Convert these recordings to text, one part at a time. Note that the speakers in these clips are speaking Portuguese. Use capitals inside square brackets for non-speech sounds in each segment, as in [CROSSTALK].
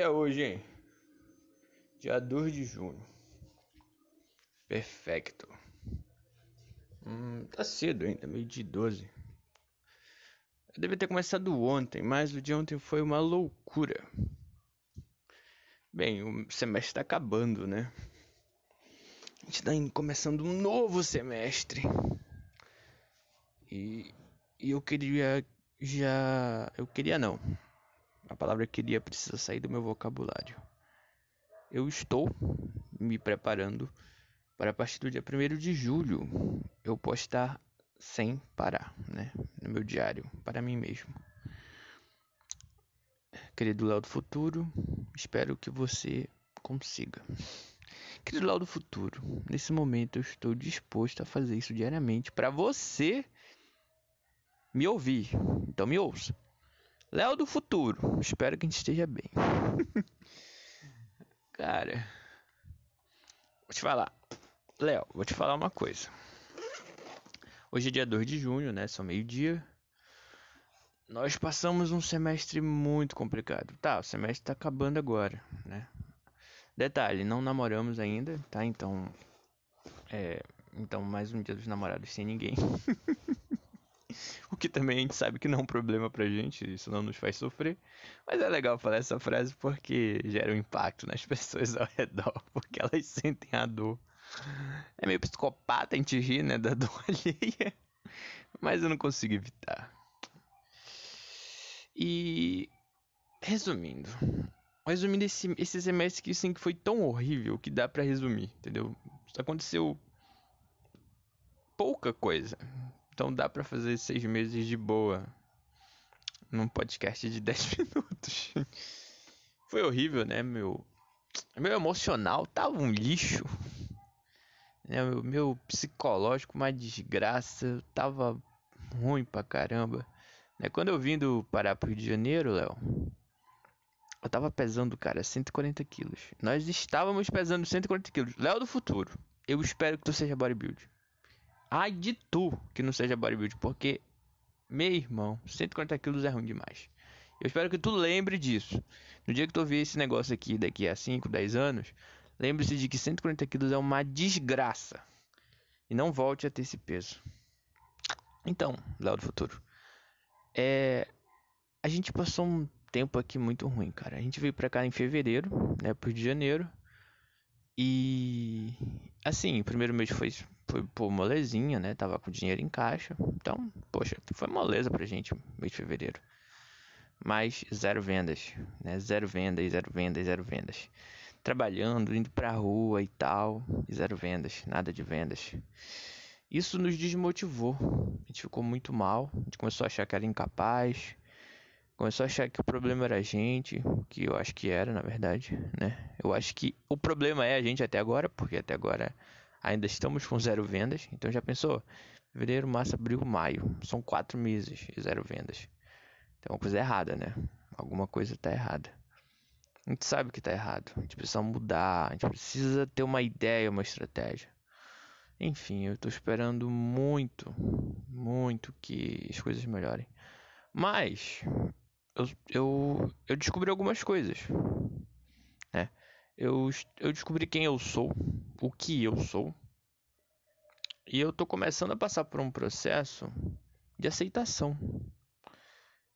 é hoje, hein? Dia 2 de junho. Perfeito. Hum, tá cedo ainda, meio de 12. Eu devia ter começado ontem, mas o dia ontem foi uma loucura. Bem, o semestre tá acabando, né? A gente tá começando um novo semestre. E, e eu queria já. Eu queria não. A palavra queria precisa sair do meu vocabulário. Eu estou me preparando para a partir do dia 1 de julho eu postar sem parar, né? No meu diário, para mim mesmo. Querido Léo do Futuro, espero que você consiga. Querido Léo do Futuro, nesse momento eu estou disposto a fazer isso diariamente para você me ouvir. Então me ouça. Léo do futuro. Espero que a gente esteja bem. [LAUGHS] Cara, vou te falar. Léo, vou te falar uma coisa. Hoje é dia 2 de junho, né? São meio-dia. Nós passamos um semestre muito complicado. Tá, o semestre tá acabando agora, né? Detalhe, não namoramos ainda, tá? Então. É. Então, mais um dia dos namorados sem ninguém. [LAUGHS] [LAUGHS] O que também a gente sabe que não é um problema pra gente, isso não nos faz sofrer. Mas é legal falar essa frase porque gera um impacto nas [LAUGHS] pessoas ao redor, porque elas sentem a dor. É meio psicopata a gente rir, né, da [LAUGHS] dor alheia. Mas eu não consigo evitar. E resumindo, resumindo esse, esse semestre que sim que foi tão horrível que dá para resumir, entendeu? Aconteceu pouca coisa. Então dá para fazer seis meses de boa. Num podcast de [LAUGHS] 10 minutos. Foi horrível, né? Meu, meu emocional tava um lixo. Né? Meu, meu psicológico uma desgraça. Tava ruim pra caramba. Né? Quando eu vim do Pará pro Rio de Janeiro, Léo. Eu tava pesando, cara, 140 quilos. Nós estávamos pesando 140 quilos. Léo do futuro. Eu espero que tu seja bodybuilder. Ai de tu que não seja bodybuilder, porque, meu irmão, 140 quilos é ruim demais. Eu espero que tu lembre disso. No dia que tu ouvir esse negócio aqui, daqui a 5, 10 anos, lembre-se de que 140 quilos é uma desgraça. E não volte a ter esse peso. Então, Léo do Futuro. É. A gente passou um tempo aqui muito ruim, cara. A gente veio pra cá em fevereiro, né? Pro Rio de Janeiro. E. Assim, o primeiro mês foi foi pô, molezinha, né? Tava com dinheiro em caixa. Então, poxa, foi moleza pra gente mês de fevereiro. Mas zero vendas, né? Zero vendas, zero vendas, zero vendas. Trabalhando, indo pra rua e tal, zero vendas, nada de vendas. Isso nos desmotivou. A gente ficou muito mal. A gente começou a achar que era incapaz. Começou a achar que o problema era a gente, que eu acho que era, na verdade, né? Eu acho que o problema é a gente até agora, porque até agora Ainda estamos com zero vendas. Então já pensou? Fevereiro, março, abril, maio. São quatro meses e zero vendas. Tem uma coisa errada, né? Alguma coisa está errada. A gente sabe que está errado. A gente precisa mudar. A gente precisa ter uma ideia, uma estratégia. Enfim, eu estou esperando muito, muito que as coisas melhorem. Mas eu, eu, eu descobri algumas coisas. Eu, eu descobri quem eu sou, o que eu sou. E eu tô começando a passar por um processo de aceitação.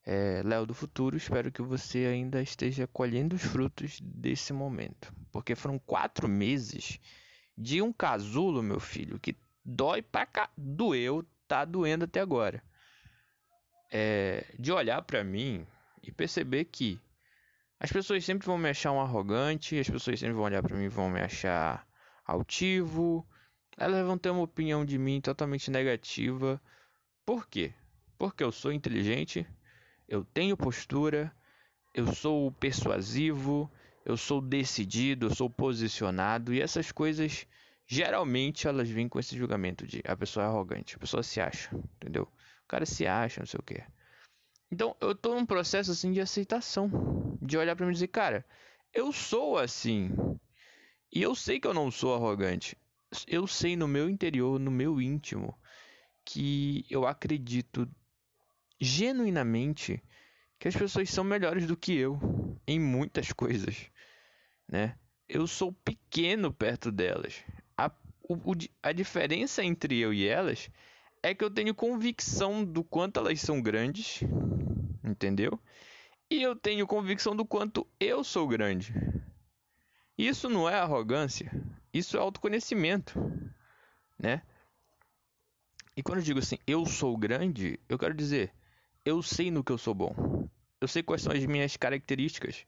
É, Léo do futuro, espero que você ainda esteja colhendo os frutos desse momento. Porque foram quatro meses de um casulo, meu filho, que dói pra cá. Doeu, tá doendo até agora. É, de olhar para mim e perceber que as pessoas sempre vão me achar um arrogante, as pessoas sempre vão olhar para mim e vão me achar altivo. Elas vão ter uma opinião de mim totalmente negativa. Por quê? Porque eu sou inteligente, eu tenho postura, eu sou persuasivo, eu sou decidido, eu sou posicionado e essas coisas geralmente elas vêm com esse julgamento de a pessoa é arrogante, a pessoa se acha, entendeu? O cara se acha, não sei o que. Então eu tô num processo assim de aceitação, de olhar para mim e dizer, cara, eu sou assim. E eu sei que eu não sou arrogante. Eu sei no meu interior, no meu íntimo, que eu acredito genuinamente que as pessoas são melhores do que eu em muitas [LAUGHS] coisas, né? Eu sou pequeno perto delas. A, o, a diferença entre eu e elas é que eu tenho convicção do quanto elas são grandes, entendeu? E eu tenho convicção do quanto eu sou grande. Isso não é arrogância, isso é autoconhecimento, né? E quando eu digo assim, eu sou grande, eu quero dizer, eu sei no que eu sou bom. Eu sei quais são as minhas características.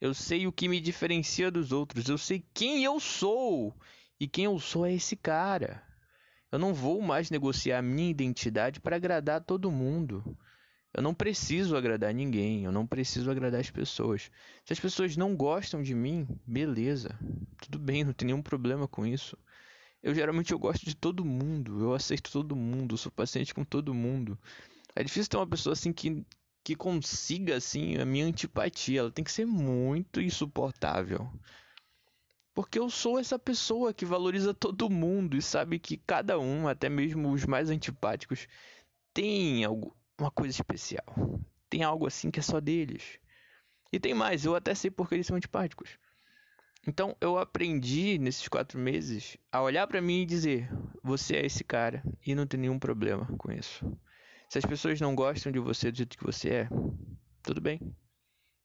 Eu sei o que me diferencia dos outros. Eu sei quem eu sou. E quem eu sou é esse cara. Eu não vou mais negociar a minha identidade para agradar todo mundo. Eu não preciso agradar ninguém, eu não preciso agradar as pessoas. Se as pessoas não gostam de mim, beleza. Tudo bem, não tem nenhum problema com isso. Eu geralmente eu gosto de todo mundo, eu aceito todo mundo, sou paciente com todo mundo. É difícil ter uma pessoa assim que, que consiga assim a minha antipatia, ela tem que ser muito insuportável. Porque eu sou essa pessoa que valoriza todo mundo e sabe que cada um, até mesmo os mais antipáticos, tem algo, uma coisa especial. Tem algo assim que é só deles. E tem mais, eu até sei porque eles são antipáticos. Então eu aprendi nesses quatro meses a olhar para mim e dizer: você é esse cara e não tem nenhum problema com isso. Se as pessoas não gostam de você do jeito que você é, tudo bem,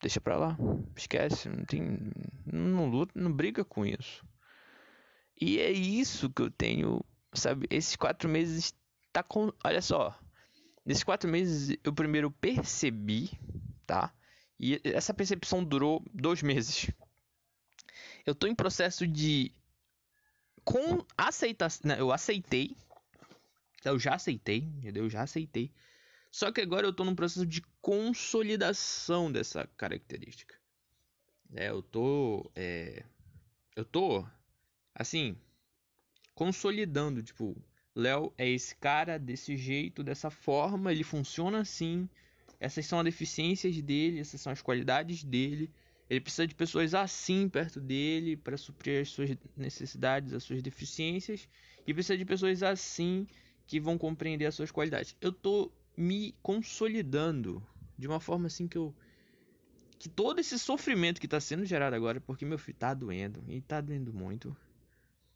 deixa pra lá, esquece, não tem, não luta, não briga com isso. E é isso que eu tenho, sabe? Esses quatro meses tá com, olha só, nesses quatro meses eu primeiro percebi, tá? E essa percepção durou dois meses eu tô em processo de com aceitação, né, eu aceitei. Eu já aceitei, entendeu? Eu já aceitei. Só que agora eu tô num processo de consolidação dessa característica. É, eu tô é, eu tô assim consolidando, tipo, Léo é esse cara desse jeito, dessa forma, ele funciona assim. Essas são as deficiências dele, essas são as qualidades dele. Ele precisa de pessoas assim perto dele para suprir as suas necessidades, as suas deficiências, e precisa de pessoas assim que vão compreender as suas qualidades. Eu tô me consolidando de uma forma assim que eu que todo esse sofrimento que está sendo gerado agora, porque meu filho tá doendo, e tá doendo muito.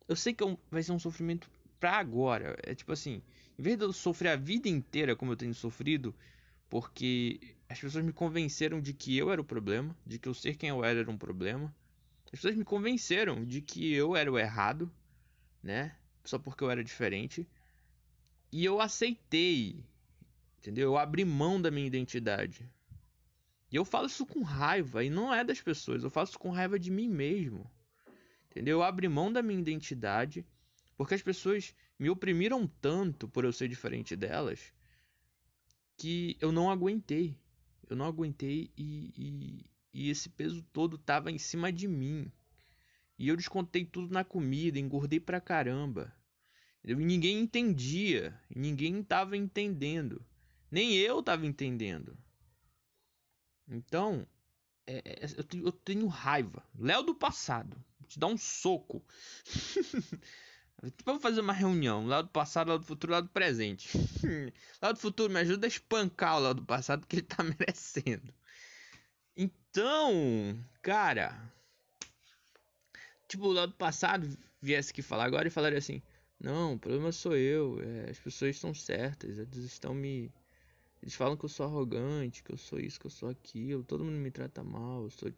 Eu sei que é vai ser um sofrimento para agora. É tipo assim, em vez de eu sofrer a vida inteira como eu tenho sofrido, porque as pessoas me convenceram de que eu era o problema, de que eu ser quem eu era era um problema. As pessoas me convenceram de que eu era o errado, né? Só porque eu era diferente. E eu aceitei, entendeu? Eu abri mão da minha identidade. E eu falo isso com raiva, e não é das pessoas, eu faço isso com raiva de mim mesmo. Entendeu? Eu abri mão da minha identidade, porque as pessoas me oprimiram tanto por eu ser diferente delas, que eu não aguentei. Eu não aguentei e, e, e esse peso todo tava em cima de mim. E eu descontei tudo na comida, engordei pra caramba. E ninguém entendia, ninguém tava entendendo. Nem eu tava entendendo. Então, é, é, eu, tenho, eu, tenho, raiva. Léo do passado. Te dar um soco. [LAUGHS] Vamos fazer uma reunião. Lado passado, lado futuro, lado presente. [LAUGHS] lado futuro, me ajuda a espancar o lado passado que ele tá [LAUGHS] merecendo. Então, cara. Tipo, o lado passado viesse aqui falar agora e falaria assim: Não, o problema sou eu. É, as pessoas estão certas. Eles estão me. Eles falam que eu sou arrogante, que eu sou isso, que eu sou aquilo. Todo mundo me trata mal. Eu sou.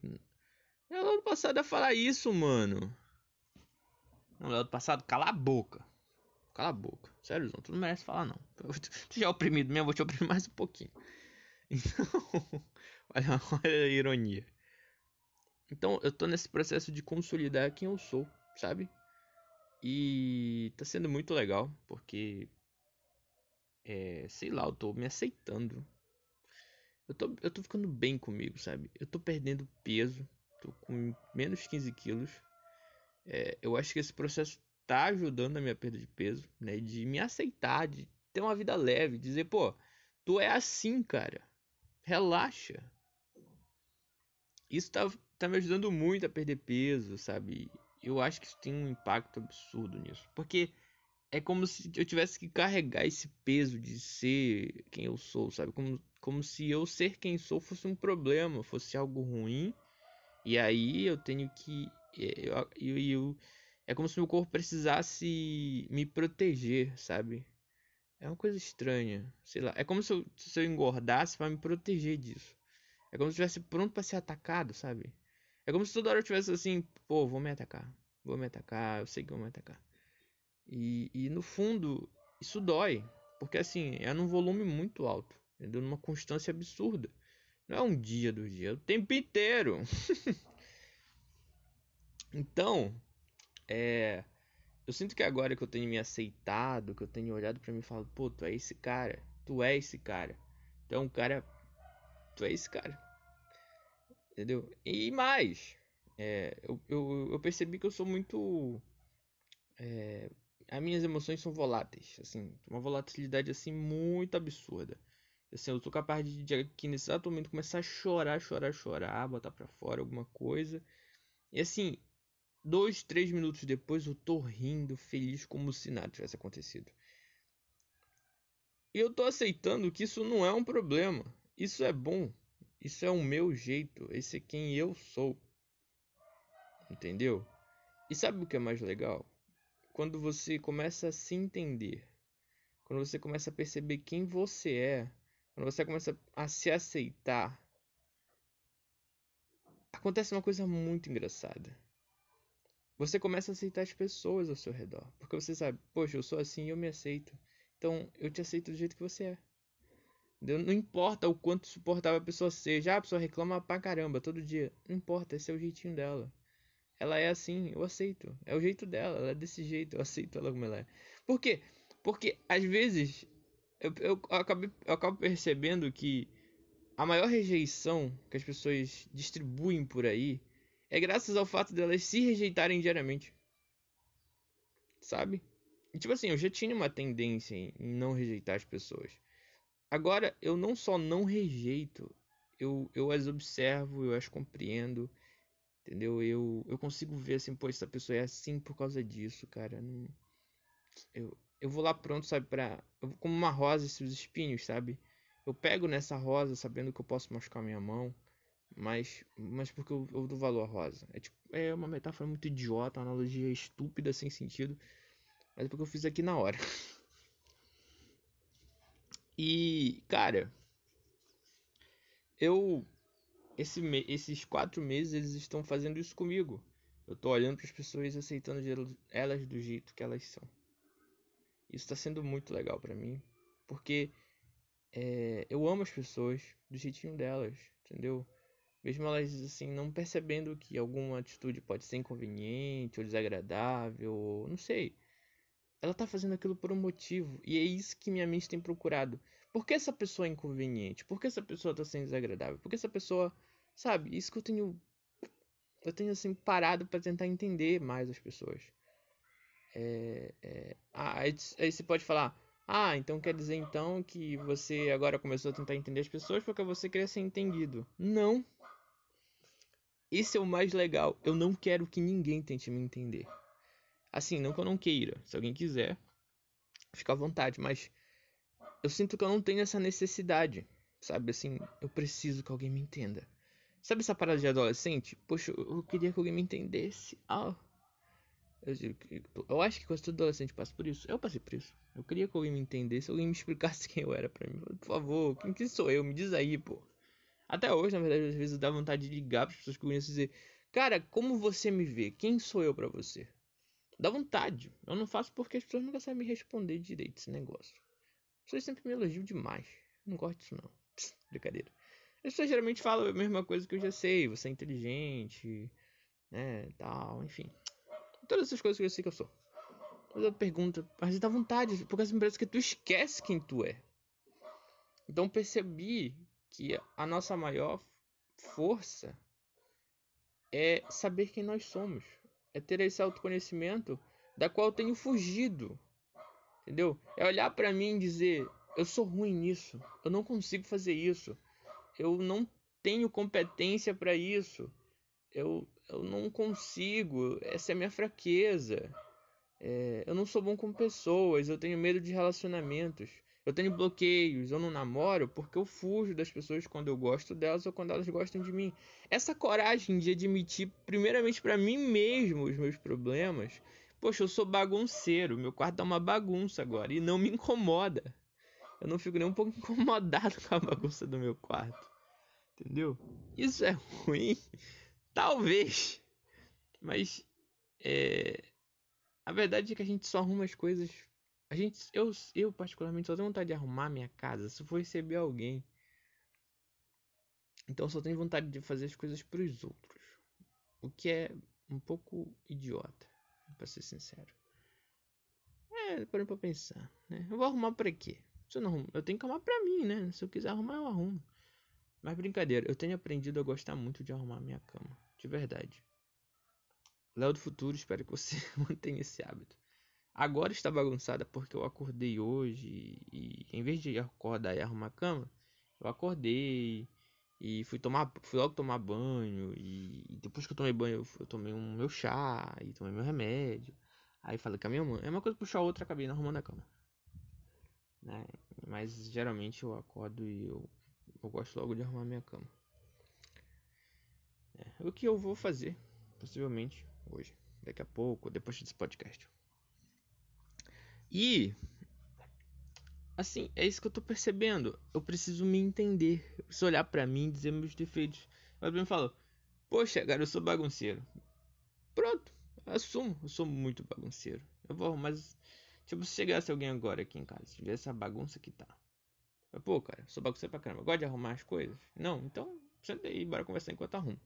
É, o lado passado ia falar isso, mano. No lado passado, cala a boca. Cala a boca. Sério, tu não merece falar, não. [LAUGHS] Tu já é oprimido mesmo, eu vou te oprimir mais um pouquinho. [LAUGHS] Então, [LAUGHS] olha, olha a ironia. Então, eu tô nesse processo de consolidar quem eu sou, sabe? E tá sendo muito legal, porque. É, sei lá, eu tô me aceitando. Eu tô, eu tô ficando bem comigo, sabe? Eu tô perdendo peso. Tô com menos 15 quilos. É, eu acho que esse processo tá ajudando a minha perda de peso, né? De me aceitar, de ter uma vida leve, dizer, pô, tu é assim, cara. Relaxa. Isso tá, tá me ajudando muito a perder peso, sabe? Eu acho que isso tem um impacto absurdo nisso. Porque é como se eu tivesse que carregar esse peso de ser quem eu sou, sabe? Como, como se eu ser quem sou fosse um problema, fosse algo ruim E aí eu tenho que. É, eu, eu, eu, é como se meu corpo precisasse me proteger, sabe? É uma coisa estranha. Sei lá. É como se eu, se eu engordasse para me proteger disso. É como se eu estivesse pronto para ser atacado, sabe? É como se toda hora eu tivesse assim, pô, vou me atacar. Vou me atacar, eu sei que vou me atacar. E, e no fundo, isso dói. Porque assim, é num volume muito alto. Entendeu? Numa constância absurda. Não é um dia do dia, é o tempo inteiro. [LAUGHS] então, é. Eu sinto que agora que eu tenho me aceitado, que eu tenho olhado para mim e falado, pô, tu é esse cara, tu é esse cara. Um cara. Tu é esse cara. Entendeu? E mais, é, eu, eu, eu, percebi que eu sou muito. É, as minhas emoções são voláteis, assim, uma volatilidade assim muito absurda. Assim, eu sou capaz de, de aqui nesse exato momento começar a chorar, chorar, chorar, botar pra fora alguma coisa. E assim, dois, três minutos depois eu tô rindo, feliz, como se nada tivesse acontecido. E eu tô aceitando que isso não é um problema. Isso é bom. Isso é o meu jeito. Esse é quem eu sou. Entendeu? E sabe o que é mais legal? Quando você começa a se entender. Quando você começa a perceber quem você é quando você começa a se aceitar, acontece uma coisa muito engraçada. Você começa a aceitar as pessoas ao seu redor. Porque você sabe, poxa, eu sou assim e eu me aceito. Então eu te aceito do jeito que você é. Não importa o quanto suportável a pessoa seja. Ah, a pessoa reclama pra caramba todo dia. Não importa, esse é o jeitinho dela. Ela é assim, eu aceito. É o jeito dela, ela é desse jeito, eu aceito ela como ela é. Por quê? Porque às vezes eu, eu, acabei, eu acabo percebendo que a maior rejeição que as pessoas distribuem por aí é graças ao fato delas se rejeitarem diariamente. Sabe? E, tipo assim, eu já tinha uma tendência em não rejeitar as pessoas. Agora, eu não só não rejeito, eu, eu as observo, eu as compreendo, entendeu? Eu, eu consigo ver assim, pô, essa pessoa é assim por causa disso, cara. Não, eu, eu vou lá pronto, sabe, pra. Como uma rosa e seus espinhos, sabe? Eu pego nessa rosa sabendo que eu posso machucar minha mão, mas, mas porque eu, eu dou valor à rosa. É, tipo, é uma metáfora muito idiota, uma analogia estúpida, sem sentido, mas é porque eu fiz aqui na hora. [LAUGHS] E, cara, eu. Esse, esses quatro meses eles estão fazendo isso comigo. Eu tô olhando para as pessoas aceitando elas do jeito que elas são. Isso está sendo muito legal para mim, porque é, eu amo as pessoas do jeitinho delas, entendeu? Mesmo elas assim não percebendo que alguma atitude pode ser inconveniente ou desagradável, ou, não sei. Ela tá fazendo aquilo por um motivo, e é isso que minha mente tem procurado. Por que essa pessoa é inconveniente? Por que essa pessoa tá sendo desagradável? Por que essa pessoa, sabe? Isso que eu tenho eu tenho assim parado para tentar entender mais as pessoas. É, é, ah, aí, aí você pode falar, ah, então quer dizer então que você agora começou a tentar entender as pessoas porque você queria ser entendido. Não. Esse é o mais legal. Eu não quero que ninguém tente me entender. Assim, não que eu não queira. Se alguém quiser, fica à vontade. Mas eu sinto que eu não tenho essa necessidade. Sabe assim, eu preciso que alguém me entenda. Sabe essa parada de adolescente? Poxa, eu queria que alguém me entendesse. Ah, eu, eu acho que quase todo adolescente passa por isso. Eu passei por isso. Eu queria que alguém me entendesse, alguém me explicasse [LAUGHS] quem eu era pra mim. Por favor, quem que sou eu? Me diz aí, pô. Até hoje, na verdade, às vezes dá vontade de ligar para pessoas que eu conheço e dizer: Cara, como você me vê? Quem sou eu para você? Dá vontade. Eu não faço porque as pessoas nunca sabem me responder direito esse negócio. As pessoas sempre me elogiam demais. não gosto disso, não. Pss, brincadeira. As pessoas geralmente falam a mesma coisa que eu já sei. Você é inteligente, né? Tal, enfim. Todas essas coisas que eu sei que eu sou. Mas eu pergunto, mas dá vontade, porque assim parece que tu esquece quem tu é. Então percebi que a nossa maior força é saber quem nós somos. É ter esse autoconhecimento da qual eu tenho fugido. Entendeu? É olhar para mim e dizer: eu sou ruim nisso, eu não consigo fazer isso, eu não tenho competência para isso, eu eu não consigo, essa é a minha fraqueza. É, eu não sou bom com pessoas, eu tenho medo de relacionamentos. Eu tenho bloqueios, eu não namoro porque eu fujo das pessoas quando eu gosto delas ou quando elas gostam de mim. Essa coragem de admitir, primeiramente para mim mesmo, os meus problemas. Poxa, eu sou bagunceiro, meu quarto tá uma bagunça agora e não me incomoda. Eu não fico nem um pouco [LAUGHS] incomodado com a bagunça do meu quarto. Entendeu? Isso é ruim? Talvez. Mas é... a verdade é que a gente só arruma as coisas a gente, eu, eu particularmente só tenho vontade de arrumar minha casa se for receber alguém. Então só tenho vontade de fazer as coisas para os outros. O que é um pouco idiota, para ser sincero. É, parando pra pensar, né? Eu vou arrumar para quê? Se eu não arrumo, eu tenho que arrumar para mim, né? Se eu quiser arrumar, eu arrumo. Mas brincadeira, eu tenho aprendido a gostar muito de arrumar minha cama, de verdade. Léo do futuro, espero que você [LAUGHS] mantenha esse hábito. Agora está bagunçada porque eu acordei hoje e em vez de acordar e arrumar a cama, eu acordei e fui tomar, fui logo tomar banho e, depois que eu tomei banho eu, eu tomei um meu chá e tomei meu remédio. Aí falei com a minha mãe, é uma coisa puxar a outra, acabei arrumando a cama. Né? Mas geralmente eu acordo e eu, eu gosto logo de arrumar minha cama. É, o que eu vou fazer, possivelmente hoje, daqui a pouco, depois desse podcast. E assim, é isso que eu tô percebendo. Eu preciso me entender. Eu preciso olhar para mim dizer meus defeitos. O me falou: Poxa, cara, eu sou bagunceiro. Pronto, assumo. Eu sou muito bagunceiro. Eu vou, mas. Tipo, se chegasse alguém agora aqui em casa, se tivesse essa bagunça que tá. Eu, Pô, cara, eu sou bagunceiro pra caramba. Gosto de arrumar as coisas? Não, então senta aí, bora conversar enquanto arrumo.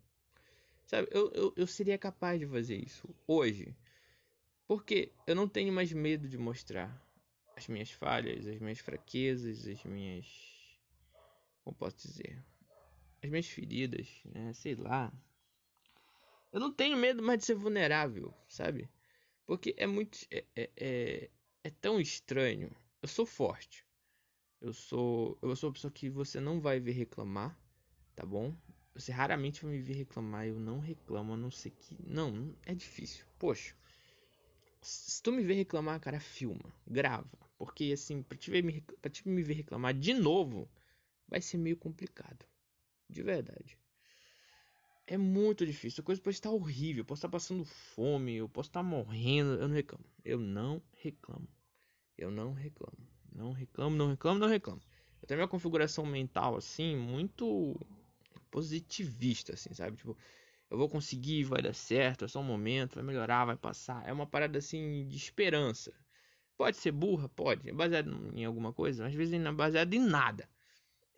Sabe, eu, eu, eu seria capaz de fazer isso hoje. Porque eu não tenho mais medo de mostrar as minhas falhas, as minhas fraquezas, as minhas. Como posso dizer? As minhas feridas, né? Sei lá. Eu não tenho medo mais de ser vulnerável, sabe? Porque é muito. É, é, é, é tão estranho. Eu sou forte. Eu sou. Eu sou uma pessoa que você não vai ver reclamar, tá bom? Você raramente vai me ver reclamar. Eu não reclamo, a não ser que. Não, é difícil. Poxa. Se tu me ver reclamar, cara, filma, grava. Porque assim, pra te, ver, pra te me ver reclamar de novo, vai ser meio complicado. De verdade. É muito difícil. A coisa pode estar horrível. Eu posso estar passando fome. Eu posso estar morrendo. Eu não reclamo. Eu não reclamo. Eu não reclamo. Não reclamo, não reclamo, não reclamo. Eu tenho uma configuração mental assim, muito positivista, assim, sabe? Tipo, eu vou conseguir, vai dar certo, é só um momento, vai melhorar, vai passar. É uma parada assim de esperança. Pode ser burra, pode, é baseado em alguma coisa, às vezes não é baseado em nada.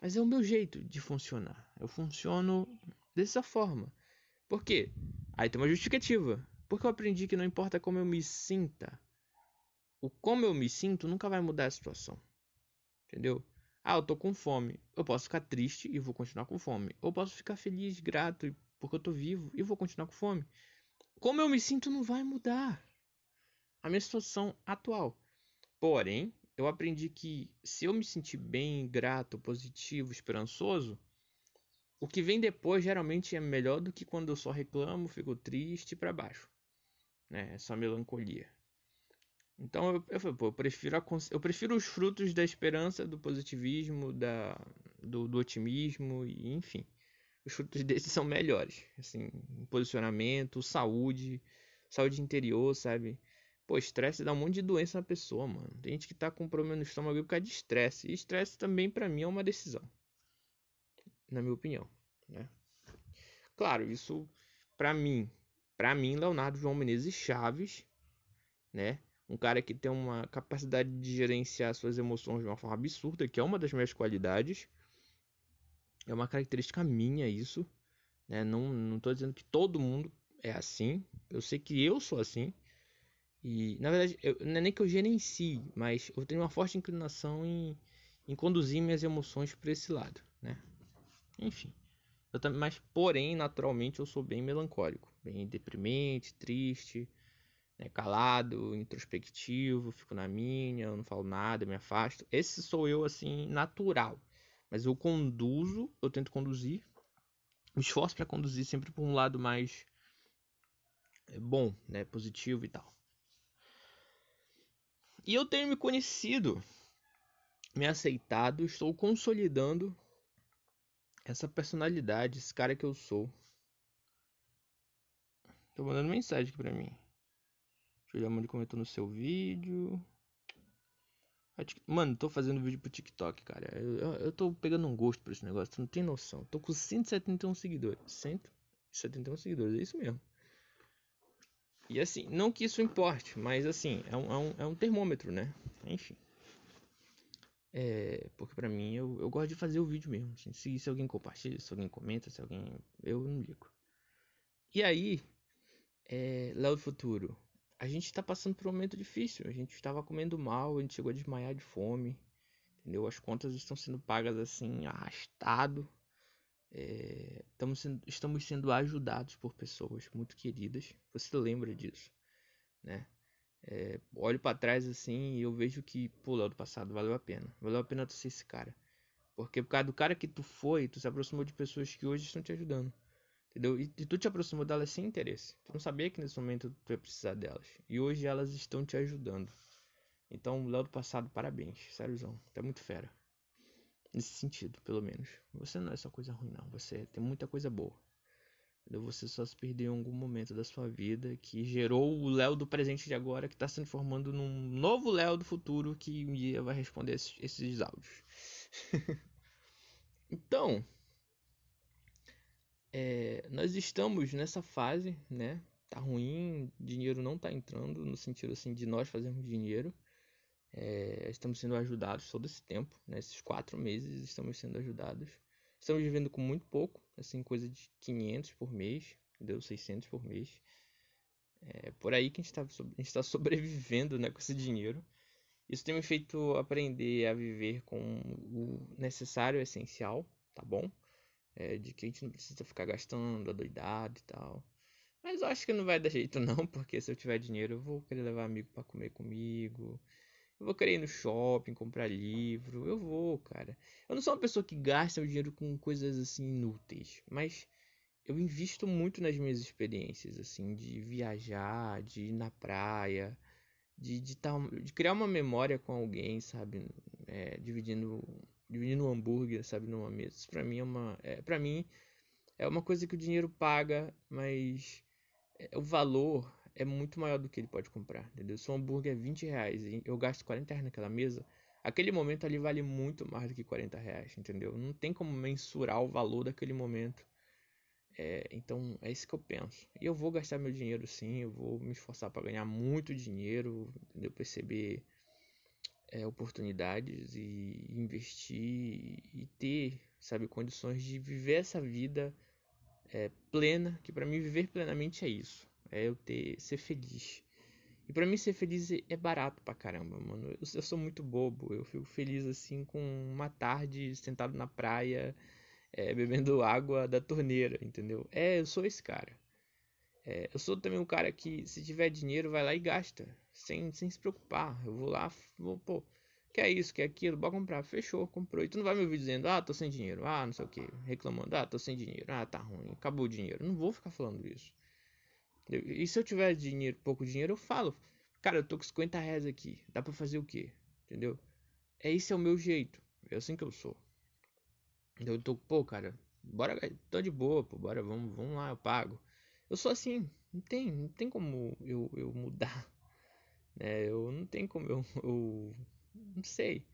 Mas é o meu jeito de funcionar. Eu funciono dessa forma. Por quê? Aí tem uma justificativa. Porque eu aprendi que não importa como eu me sinta, o como eu me sinto nunca vai mudar a situação. Entendeu? Ah, eu tô com fome. Eu posso ficar triste e vou continuar com fome. Ou posso ficar feliz, grato e porque eu tô vivo e vou continuar com fome. Como eu me sinto não vai mudar a minha situação atual. Porém, eu aprendi que se eu me sentir bem, grato, positivo, esperançoso, o que vem depois geralmente é melhor do que quando eu só reclamo, fico triste para baixo. Né? Essa melancolia. Então eu, eu, eu, prefiro a, eu prefiro os frutos da esperança, do positivismo, da, do, do otimismo, e enfim os frutos desses são melhores. Assim, posicionamento, saúde, saúde interior, sabe? Pô, estresse dá um monte de doença na pessoa, mano. Tem gente que tá com problema no estômago por causa de estresse. E estresse também, para mim, é uma decisão. Na minha opinião, né? Claro, isso, para mim, para mim, Leonardo João Menezes Chaves, né? Um cara que tem uma capacidade de gerenciar suas emoções de uma forma absurda, que é uma das minhas qualidades é uma característica minha isso. Né? Não, não dizendo que todo mundo é assim. Eu sei que eu sou assim. E, na verdade, eu, não é nem que eu gerencie, mas eu tenho uma forte inclinação em, em conduzir minhas emoções para esse lado, né? Enfim. Eu também, mas, porém, naturalmente, eu sou bem melancólico. Bem deprimente, triste, né? calado, introspectivo, fico na minha, eu não falo nada, me afasto. Esse sou eu, assim, natural. Mas eu conduzo, eu tento conduzir, me esforço para conduzir sempre por um lado mais é, bom, né, positivo e tal. E eu tenho me conhecido me aceitado, estou consolidando essa personalidade, esse cara que eu sou. Tô mandando mensagem aqui pra mim. Julia Mano comentou no seu vídeo. Mano, tô fazendo vídeo pro TikTok, cara. Eu, eu, eu, tô pegando um gosto por esse negócio, tu não tem noção. Tô com 171 seguidores. 171 seguidores, é isso mesmo. E assim, não que isso importe, mas assim, é um, é um, é um termômetro, né? Enfim. É, porque pra mim, eu, eu gosto de fazer o vídeo mesmo. Assim, se, se alguém compartilha, se alguém comenta, se alguém. Eu não ligo. E aí, é, Léo do Futuro, a gente tá passando por um momento difícil. A gente estava comendo mal, a gente chegou a desmaiar de fome. Entendeu? As contas estão sendo pagas assim, arrastado. É, estamos, sendo, estamos sendo ajudados por pessoas muito queridas. Você lembra disso, né? É, olho para trás assim e eu vejo que, pô, Léo do passado valeu a pena. Valeu a pena tu ser esse cara. Porque por causa do cara que tu foi, tu se aproximou de pessoas que hoje estão te ajudando. Entendeu? E, e tu te aproximou delas sem interesse. Tu não sabia que nesse momento tu ia precisar delas. E hoje elas estão te ajudando. Então, Léo do passado, parabéns. Sériozão. Tu é muito fera. Nesse sentido, pelo menos. Você não é só coisa ruim, não. Você tem muita coisa boa. Entendeu? Você só se perdeu em algum momento da sua vida que gerou o Léo do presente de agora que está se transformando num novo Léo do futuro que um dia vai responder esses, esses áudios. [LAUGHS] então, é, nós estamos nessa fase, né? Tá ruim, dinheiro não tá entrando, no sentido assim de nós fazermos dinheiro. É, estamos sendo ajudados todo esse tempo, nesses né? quatro meses estamos sendo ajudados. Estamos vivendo com muito pouco, assim, coisa de 500 por mês, deu 600 por mês. É por aí que a gente está tá sobrevivendo né, com esse dinheiro. Isso tem me feito aprender a viver com o necessário, o essencial, tá bom? É, de que a gente não precisa ficar gastando, adoidado e tal. Mas eu acho que não vai dar jeito [LAUGHS] não, porque se eu tiver dinheiro eu vou querer levar amigo para comer comigo. Eu vou querer ir no shopping, comprar livro. Eu vou, cara. Eu não sou uma pessoa que gasta o dinheiro com coisas assim inúteis, mas eu invisto muito nas minhas experiências, assim, de viajar, de ir na praia, de, de, tá, de criar uma memória com alguém, sabe? É, dividindo, dividindo um hambúrguer, sabe, numa mesa. Isso pra mim é uma. É, pra mim é uma coisa que o dinheiro paga, mas é, o valor é muito maior do que ele pode comprar, entendeu? Se um hambúrguer é 20 reais e eu gasto 40 reais naquela mesa, aquele momento ali vale muito mais do que 40 reais, entendeu? Não tem como mensurar o valor daquele momento. É, então é isso que eu penso. E eu vou gastar meu dinheiro sim, eu vou me esforçar para ganhar muito dinheiro, entendeu? Perceber é, oportunidades e investir e ter, sabe, condições de viver essa vida é, plena, que para mim viver plenamente é isso é eu ter ser feliz. E para mim ser feliz é barato pra caramba, mano. Eu, eu, sou muito bobo. Eu fico feliz assim com uma tarde sentado na praia, é, bebendo [LAUGHS] água da torneira, entendeu? É, eu sou esse cara. É, eu sou também um cara que, se tiver dinheiro, vai lá e gasta. Sem, sem se preocupar. Eu vou lá, vou, pô, quer isso, quer aquilo, bora comprar. Fechou, comprou. E tu não vai me ouvir dizendo, ah, tô sem dinheiro, ah, não sei o que, reclamando, ah, tô sem dinheiro, ah, tá ruim, acabou o dinheiro. Eu não vou ficar falando isso. E se eu tiver dinheiro, pouco dinheiro, eu falo, cara, eu tô com 50 reais aqui, dá pra fazer o quê? Entendeu? É esse é o meu jeito, é assim que eu sou. Eu tô, pô, cara, bora, tô de boa, pô, bora, vamos, vamos lá, eu pago. Eu sou assim, não tem, não tem como eu, eu mudar, né? Eu não tem como eu, [LAUGHS] eu não sei.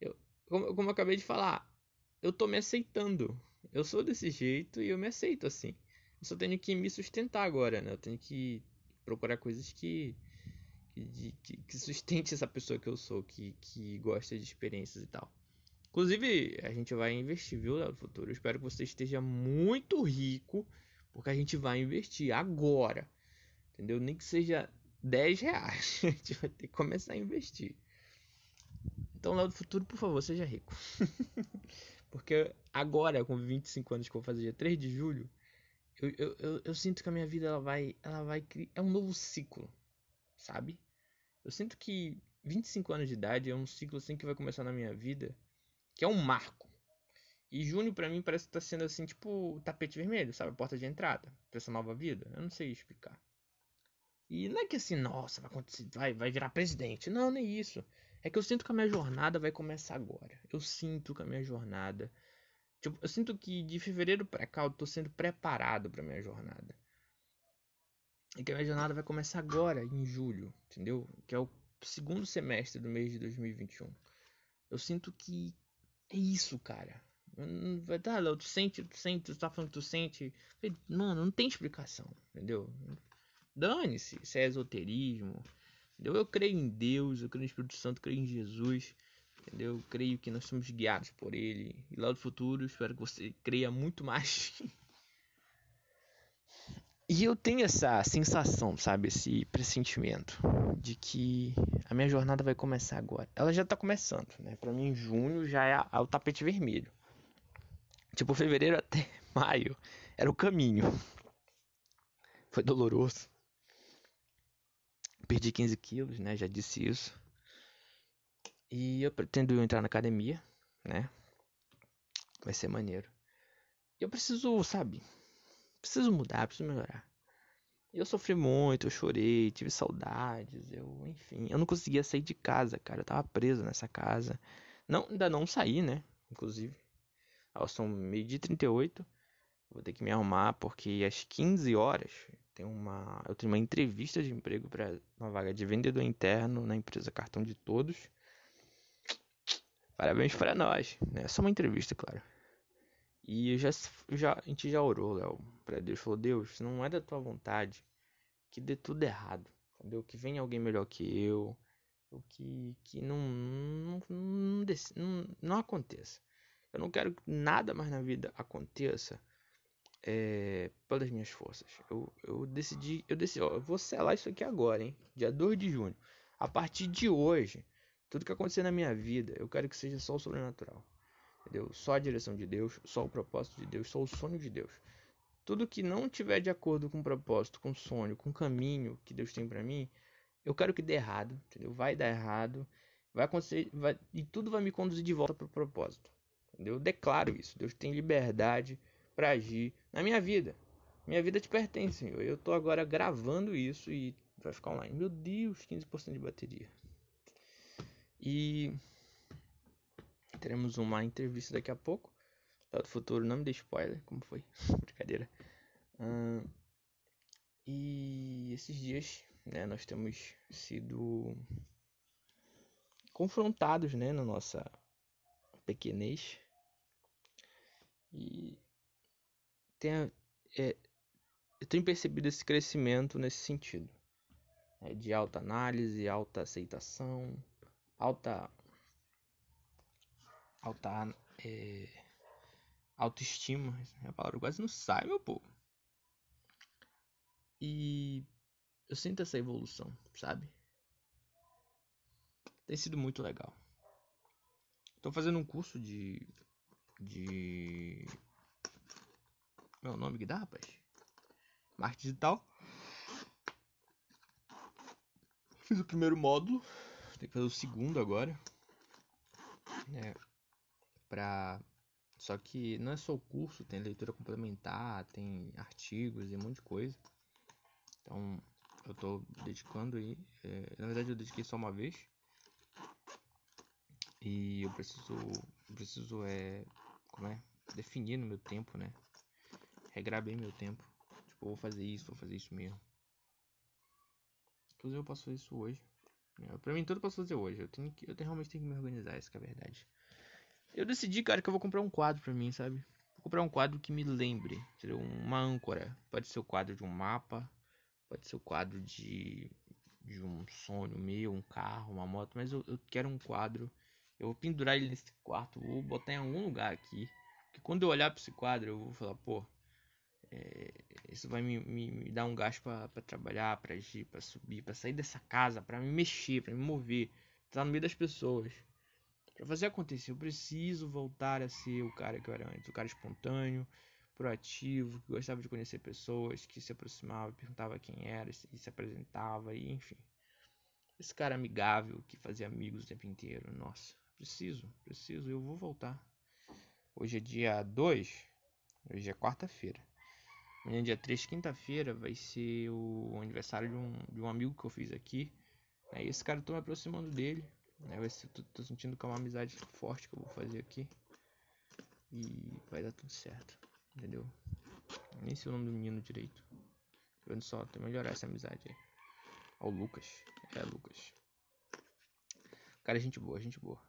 Eu, como, como eu acabei de falar, eu tô me aceitando. Eu sou desse jeito e eu me aceito assim. Eu só tenho que me sustentar agora, né? Eu tenho que procurar coisas que que, que, que sustente essa pessoa que eu sou, que, que gosta de experiências e tal. Inclusive, a gente vai investir, viu, no futuro. Eu espero que você esteja muito rico, porque a gente vai investir agora. Entendeu? Nem que seja 10 reais. [LAUGHS] A gente vai ter que começar a investir. Então, lá do futuro, por favor, seja rico. [LAUGHS] porque agora, com 25 anos que eu vou fazer dia 3 de julho, eu, eu, eu, eu, sinto que a minha vida ela vai, ela vai é um novo ciclo, sabe? Eu sinto que 25 anos de idade é um ciclo assim que vai começar na minha vida, que é um marco. E junho para mim parece que tá sendo assim, tipo, tapete vermelho, sabe? A porta de entrada pra essa nova vida. Eu não sei explicar. E não é que assim, nossa, vai acontecer, vai, vai virar presidente. Não, nem isso. É que eu sinto que a minha jornada vai começar agora. Eu sinto que a minha jornada. Tipo, eu sinto que de fevereiro pra cá eu tô sendo preparado pra minha jornada. E que a minha jornada vai começar agora, em julho, entendeu? Que é o segundo semestre do mês de 2021. Eu sinto que é isso, cara. Tá, tu sente, tu sente, tu tá falando que tu sente. Mano, não tem explicação, entendeu? Dane-se, se é esoterismo. Entendeu? Eu creio em Deus, eu creio no Espírito Santo, creio em Jesus. Entendeu? Eu creio que nós somos guiados por Ele. E lá no futuro, espero que você creia muito mais. [LAUGHS] e eu tenho essa sensação, sabe? Esse pressentimento de que a minha jornada vai começar agora. Ela já tá começando, né? Pra mim, junho já é o tapete vermelho. Tipo, fevereiro até [LAUGHS] maio era o caminho. Foi doloroso. Perdi 15 quilos, né? Já disse isso. E eu pretendo entrar na academia, né? Vai ser maneiro. Eu preciso, sabe? Preciso mudar, preciso melhorar. Eu sofri muito, eu chorei, tive saudades, eu, enfim, eu não conseguia sair de casa, cara. Eu tava preso nessa casa. Não, ainda não saí, né? Inclusive. Elas são meio de 38. Vou ter que me arrumar porque às 15 horas tem uma, eu tenho uma entrevista de emprego para uma vaga de vendedor interno na empresa Cartão de Todos. Parabéns para nós, né? Só uma entrevista, claro. E já, já a gente já orou, Léo, para Deus. Falou: Deus, não é da tua vontade que dê tudo errado, entendeu? Que venha alguém melhor que eu, o que que não não, não, não, não aconteça. Eu não quero que nada mais na vida aconteça é, pelas minhas forças. Eu, eu decidi, eu decidi, ó, eu vou selar isso aqui agora, hein? Dia 2 de junho. A partir de hoje, tudo que acontecer na minha vida, eu quero que seja só o sobrenatural. Entendeu? Só a direção de Deus, só o propósito de Deus, só o sonho de Deus. Tudo que não tiver de acordo com o propósito, com o sonho, com o caminho que Deus tem para mim, eu quero que dê errado, entendeu? Vai dar errado, vai acontecer, vai, e tudo vai me conduzir de volta para o propósito. Eu declaro isso. Deus tem liberdade para agir na minha vida. Minha vida te pertence, Senhor. Eu tô agora gravando isso e vai ficar online. Meu Deus, 15% de bateria. E teremos uma entrevista daqui a pouco. Do futuro, não me dê spoiler, como foi? [LAUGHS] Brincadeira. Uh, e esses dias, né, nós temos sido confrontados, né, na nossa pequenez e tem, é, eu tenho percebido esse crescimento nesse sentido. Né, de alta análise, alta aceitação, alta alta é, autoestima. A palavra quase não sai, meu povo. E eu sinto essa evolução, sabe? Tem sido muito legal. Estou fazendo um curso de de. Meu nome que dá, rapaz? Marketing digital. Fiz o primeiro módulo. Tem que fazer o segundo agora. Né? Pra. Só que não é só o curso, tem leitura complementar, tem artigos e um monte de coisa. Então eu tô dedicando aí. É... na verdade eu dediquei só uma vez. E eu preciso. Eu preciso é como é, definir no meu tempo, né? Regrar bem meu tempo. Tipo, vou fazer isso, vou fazer isso mesmo. Inclusive eu posso fazer isso hoje. É, pra mim tudo eu posso fazer hoje. Eu tenho que, eu realmente tenho que me organizar, essa é a verdade. Eu decidi, cara, que eu vou comprar um quadro pra mim, sabe? Vou comprar um quadro que me lembre. Uma âncora. Pode ser o quadro de um mapa. Pode ser o quadro de, de um sonho meu, um carro, uma moto. Mas eu, eu quero um quadro eu vou pendurar ele nesse quarto, vou botar em algum lugar aqui. Que quando eu olhar para esse quadro, eu vou falar, pô, é, isso vai me, me, me, dar um gasto para trabalhar, para agir, para subir, para sair dessa casa, para me mexer, para me mover, estar no meio das pessoas. Para fazer acontecer, eu preciso voltar a ser o cara que eu era antes, o cara espontâneo, proativo, que gostava de conhecer pessoas, que se aproximava, perguntava quem era, e se apresentava, e enfim. Esse cara amigável que fazia amigos o tempo inteiro, nossa. Preciso, preciso, eu vou voltar. Hoje é dia 2, hoje é quarta-feira. Amanhã, dia 3, quinta-feira, vai ser o aniversário de um, de um amigo que eu fiz aqui. Aí esse cara, eu tô me aproximando dele. Né? Eu tô, tô sentindo que é uma amizade forte que eu vou fazer aqui. E vai dar tudo certo. Entendeu? Nem sei o nome do menino direito. Querendo só até melhorar essa amizade aí. Ó, o Lucas. É, Lucas. Cara, é gente boa, gente boa.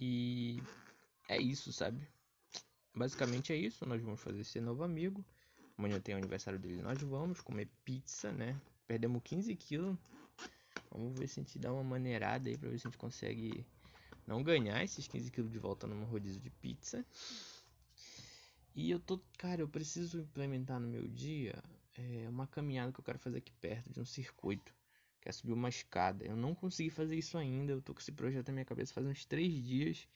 E é isso, sabe? Basicamente é isso. Nós vamos fazer esse novo amigo. Amanhã tem o aniversário dele. Nós vamos comer pizza, né? Perdemos 15 quilos. Vamos ver se a gente dá uma maneirada aí pra ver se a gente consegue não ganhar esses 15 quilos de volta numa rodízio de pizza. E eu tô, cara, eu preciso implementar no meu dia é, uma caminhada que eu quero fazer aqui perto de um circuito. Que é subir uma escada. Eu não consegui fazer isso ainda. Eu tô com esse projeto na minha cabeça faz uns 3 dias.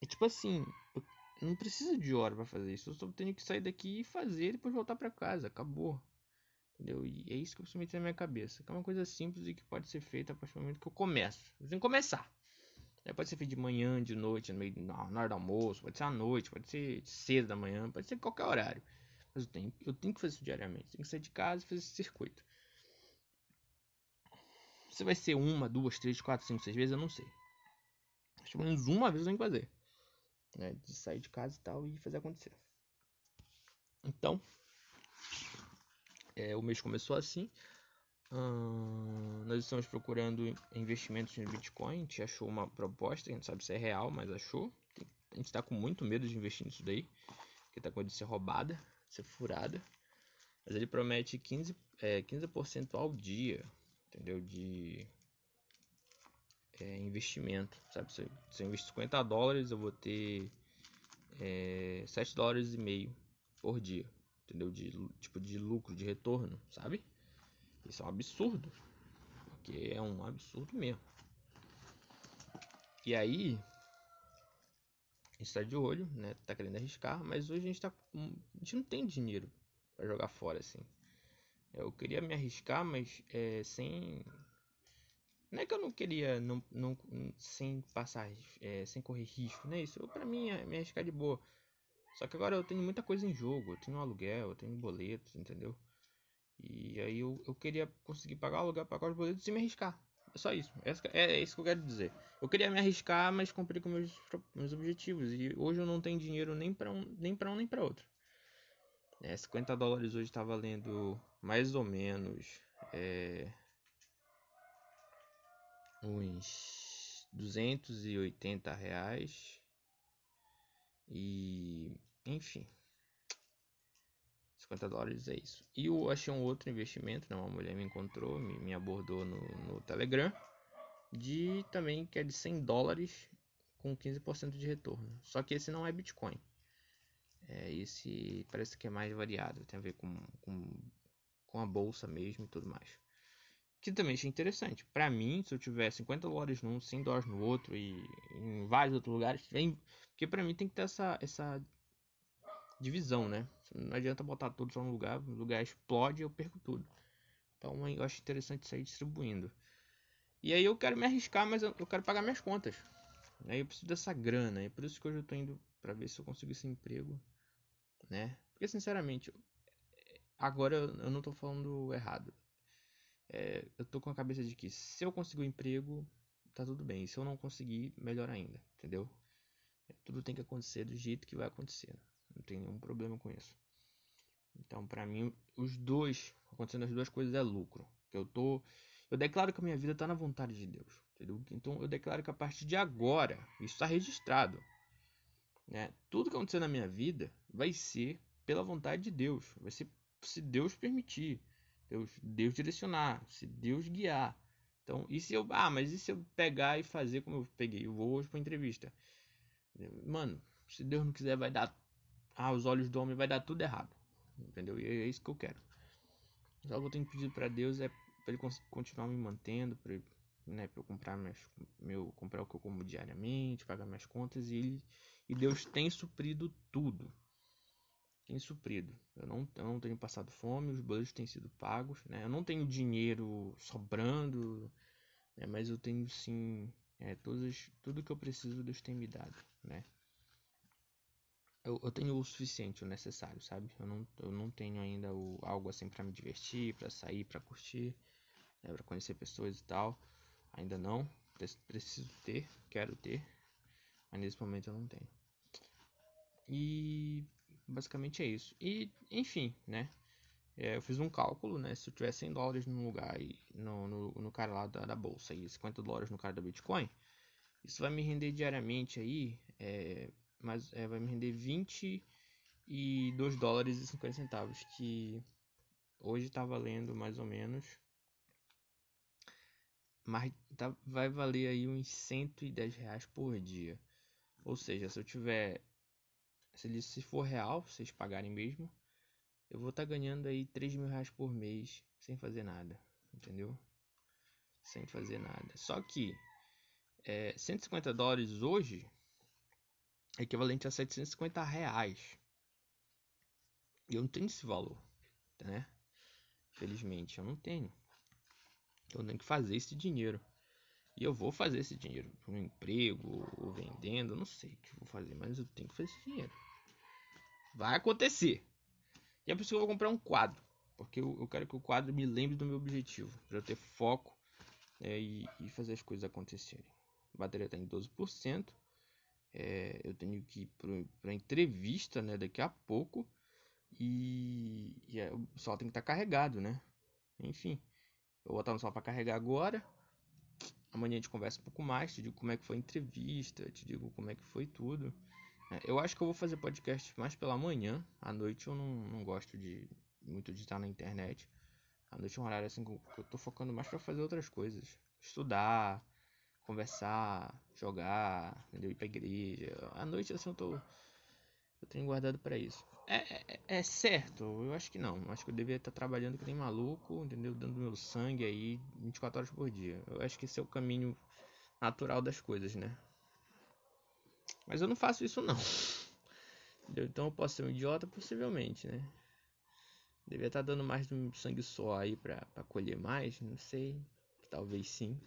E tipo assim, eu não preciso de hora para fazer isso. Eu só tenho que sair daqui e fazer e depois voltar para casa. Acabou. Entendeu? E é isso que eu preciso meter na minha cabeça. Que é uma coisa simples e que pode ser feita a partir do momento que eu começo. Eu tenho que começar. É, pode ser feito de manhã, de noite, no meio, na hora do almoço, pode ser à noite, pode ser cedo da manhã, pode ser qualquer horário. Mas eu tenho, eu tenho que fazer isso diariamente. Tenho que sair de casa e fazer esse circuito. Se vai ser uma, duas, três, quatro, cinco, seis vezes, eu não sei. Mas pelo menos uma vez eu tenho que fazer. Né? De sair de casa e tal e fazer acontecer. Então, é, o mês começou assim. Nós estamos procurando investimentos em Bitcoin. A gente achou uma proposta, a gente sabe se é real, mas achou. A gente está com muito medo de investir nisso daí, porque está com medo de ser roubada, de ser furada. Mas ele promete 15%, é, 15 ao dia, entendeu? De é, investimento, sabe? Se, se eu investir 50 dólares, eu vou ter é, 7 dólares e meio por dia, entendeu? De tipo de lucro, de retorno, sabe? Isso é um absurdo. Porque é um absurdo mesmo. E aí, a gente tá de olho, né? Tá querendo arriscar, mas hoje a gente tá. A gente não tem dinheiro para jogar fora assim. Eu queria me arriscar, mas é, sem. Não é que eu não queria não, não, sem passar, é, sem correr risco, né? Isso para mim é me arriscar de boa. Só que agora eu tenho muita coisa em jogo. Eu tenho aluguel, eu tenho boletos, entendeu? E aí eu, eu queria conseguir pagar o aluguel, pagar os boletos e me arriscar. É só isso. É, é, isso que eu quero dizer. Eu queria me arriscar, mas cumprir com meus, meus objetivos. E hoje eu não tenho dinheiro nem para um, nem para um nem para outro. É, 50 dólares hoje está valendo mais ou menos é, uns 280 reais. E enfim, 50 dólares é isso. E eu achei um outro investimento, né? uma mulher me encontrou, me, me abordou no, no, Telegram, de também que é de 100 dólares com 15% de retorno. Só que esse não é Bitcoin. É, esse parece que é mais variado, tem a ver com, com, com a bolsa mesmo e tudo mais. Que também achei interessante. Para mim, se eu tiver 50 dólares num, 100 dólares no outro e em vários outros lugares, vem, porque para mim tem que ter essa, essa divisão, né? Não adianta botar tudo só no lugar, o lugar explode e eu perco tudo. Então eu acho interessante sair distribuindo. E aí eu quero me arriscar, mas eu quero pagar minhas contas. Aí eu preciso dessa grana, é por isso que hoje eu tô indo para ver se eu consigo esse emprego, né? Porque sinceramente, agora eu não tô falando errado. É, eu tô com a cabeça de que se eu conseguir um emprego, tá tudo bem. Se eu não conseguir, melhor ainda, entendeu? Tudo tem que acontecer do jeito que vai acontecer. Não tem nenhum problema com isso. Então, para mim, os dois, acontecendo as duas coisas é lucro. Eu tô, eu declaro que a minha vida tá na vontade de Deus, entendeu? Então, eu declaro que a partir de agora, isso está registrado, né? Tudo que acontecer na minha vida vai ser pela vontade de Deus, vai ser se Deus permitir, Deus, Deus direcionar, se Deus guiar. Então, e se eu, ah, mas e se eu pegar e fazer como eu peguei? Eu vou hoje para entrevista. Mano, se Deus não quiser, vai dar aos olhos do homem vai dar tudo errado. Entendeu? E é isso que eu quero. Só que eu tenho pedido para Deus é para ele continuar me mantendo, para né, pra eu comprar minhas, meu, comprar o que eu como diariamente, pagar minhas contas e ele e Deus tem suprido tudo. Tem suprido. Eu não, eu não tenho passado fome, os boletos têm sido pagos, né? Eu não tenho dinheiro sobrando, né? mas eu tenho sim é, todas, tudo que eu preciso Deus tem me dado, né? eu, eu, tenho o suficiente, o necessário, sabe? Eu não, eu não tenho ainda o, algo assim para me divertir, para sair, para curtir, né? para conhecer pessoas e tal. Ainda não. preciso ter, quero ter, mas nesse momento eu não tenho. E basicamente é isso. E enfim, né? É, eu fiz um cálculo, né? Se eu tivesse 100 dólares num lugar e no, no, no cara lá da, da, bolsa e 50 dólares no cara da Bitcoin, isso vai me render diariamente aí, é, mas é, vai me render 22 dólares e 50 centavos, que hoje está valendo mais ou menos mas tá, vai valer aí uns 110 reais por dia. Ou seja, se eu tiver. Se ele se for real, vocês pagarem mesmo, eu vou estar tá ganhando aí 3 mil reais por mês sem fazer nada. Entendeu? Sem fazer nada. Só que é, 150 dólares hoje é equivalente a 750 reais. E eu não tenho esse valor, né? Felizmente, eu não tenho. Eu tenho que fazer esse dinheiro. E eu vou fazer esse dinheiro. Um emprego, ou vendendo, não sei o que vou fazer, mas eu tenho que fazer esse dinheiro. Vai acontecer. E é por isso que eu vou comprar um quadro. Porque eu, eu quero que o quadro me lembre do meu objetivo. Para eu ter foco é, e, e, fazer as coisas acontecerem. A bateria está em 12%. É, eu tenho que ir para entrevista né, daqui a pouco. E, e é, o sol tem que estar tá carregado, né? Enfim. Eu vou botar no sol para carregar agora. Amanhã a gente conversa um pouco mais, te digo como é que foi a entrevista, te digo como é que foi tudo. É, eu acho que eu vou fazer podcast mais pela manhã. À noite eu não, não gosto de muito de estar na internet. À noite é um horário assim que eu tô focando mais para fazer outras coisas. Estudar, conversar, jogar, entendeu? ir pra igreja. À noite assim eu tô. Eu tenho guardado para isso. É, é, é, certo? Eu acho que não. Acho que eu deveria estar trabalhando que nem maluco, entendeu? Dando meu sangue aí 24 horas por dia. Eu acho que esse é o caminho natural das coisas, né? Mas eu não faço isso não. Então eu posso ser um idiota, possivelmente, né? Devia estar dando mais do sangue só aí pra, pra colher mais, não sei. Talvez sim.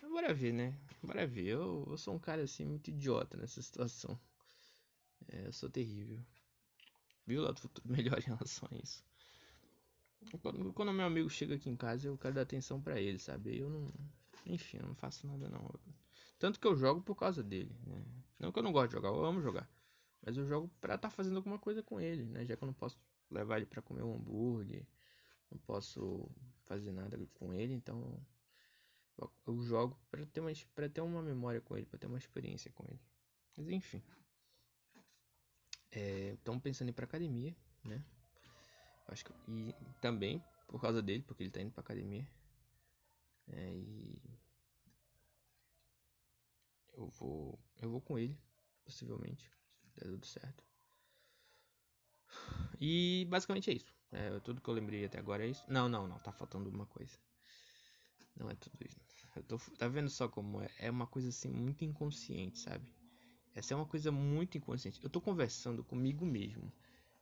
Bora ver, né? Bora ver. Eu, eu sou um cara assim muito idiota nessa situação. É, eu sou terrível viu lá do futuro [LAUGHS] melhor em relação a isso. Quando, quando meu amigo chega aqui em casa, eu quero dar atenção para ele, sabe? Eu não. Enfim, eu não faço nada não. Tanto que eu jogo por causa dele, né? Não que eu não gosto de jogar, eu amo jogar. Mas eu jogo pra estar tá fazendo alguma coisa com ele, né? Já que eu não posso levar ele para comer um hambúrguer, não posso fazer nada com ele, então eu jogo para ter uma para ter uma memória com ele, para ter uma experiência com ele. Mas enfim. Estão é, pensando em ir pra academia, né? Acho que, e também por causa dele, porque ele tá indo pra academia. É, e eu vou, eu vou com ele, possivelmente, se der tudo certo. E basicamente é isso. É, tudo que eu lembrei até agora é isso. Não, não, não, tá faltando uma coisa. Não é tudo isso. Eu tô, tá vendo só como é? É uma coisa assim muito inconsciente, sabe? Essa é uma coisa muito inconsciente. Eu tô conversando comigo mesmo.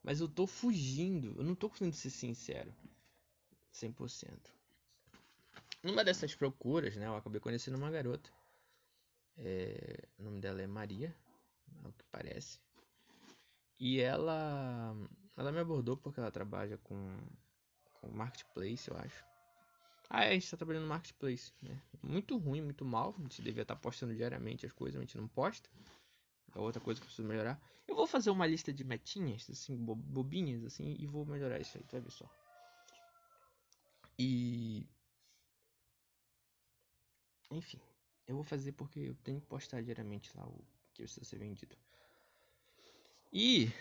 Mas eu tô fugindo. Eu não tô conseguindo ser sincero. 100%. Numa dessas procuras, né? Eu acabei conhecendo uma garota. É, o nome dela é Maria. Ao que parece. E ela. Ela me abordou porque ela trabalha com. Com marketplace, eu acho. Ah, é, a gente tá trabalhando no marketplace, né? Muito ruim, muito mal. A gente devia estar tá postando diariamente as coisas, a gente não posta. É outra coisa que eu preciso melhorar. Eu vou fazer uma lista de metinhas, assim, bobinhas, assim, e vou melhorar isso aí, tu vai ver só. E. Enfim, eu vou fazer porque eu tenho que postar diariamente lá o que precisa ser vendido. E.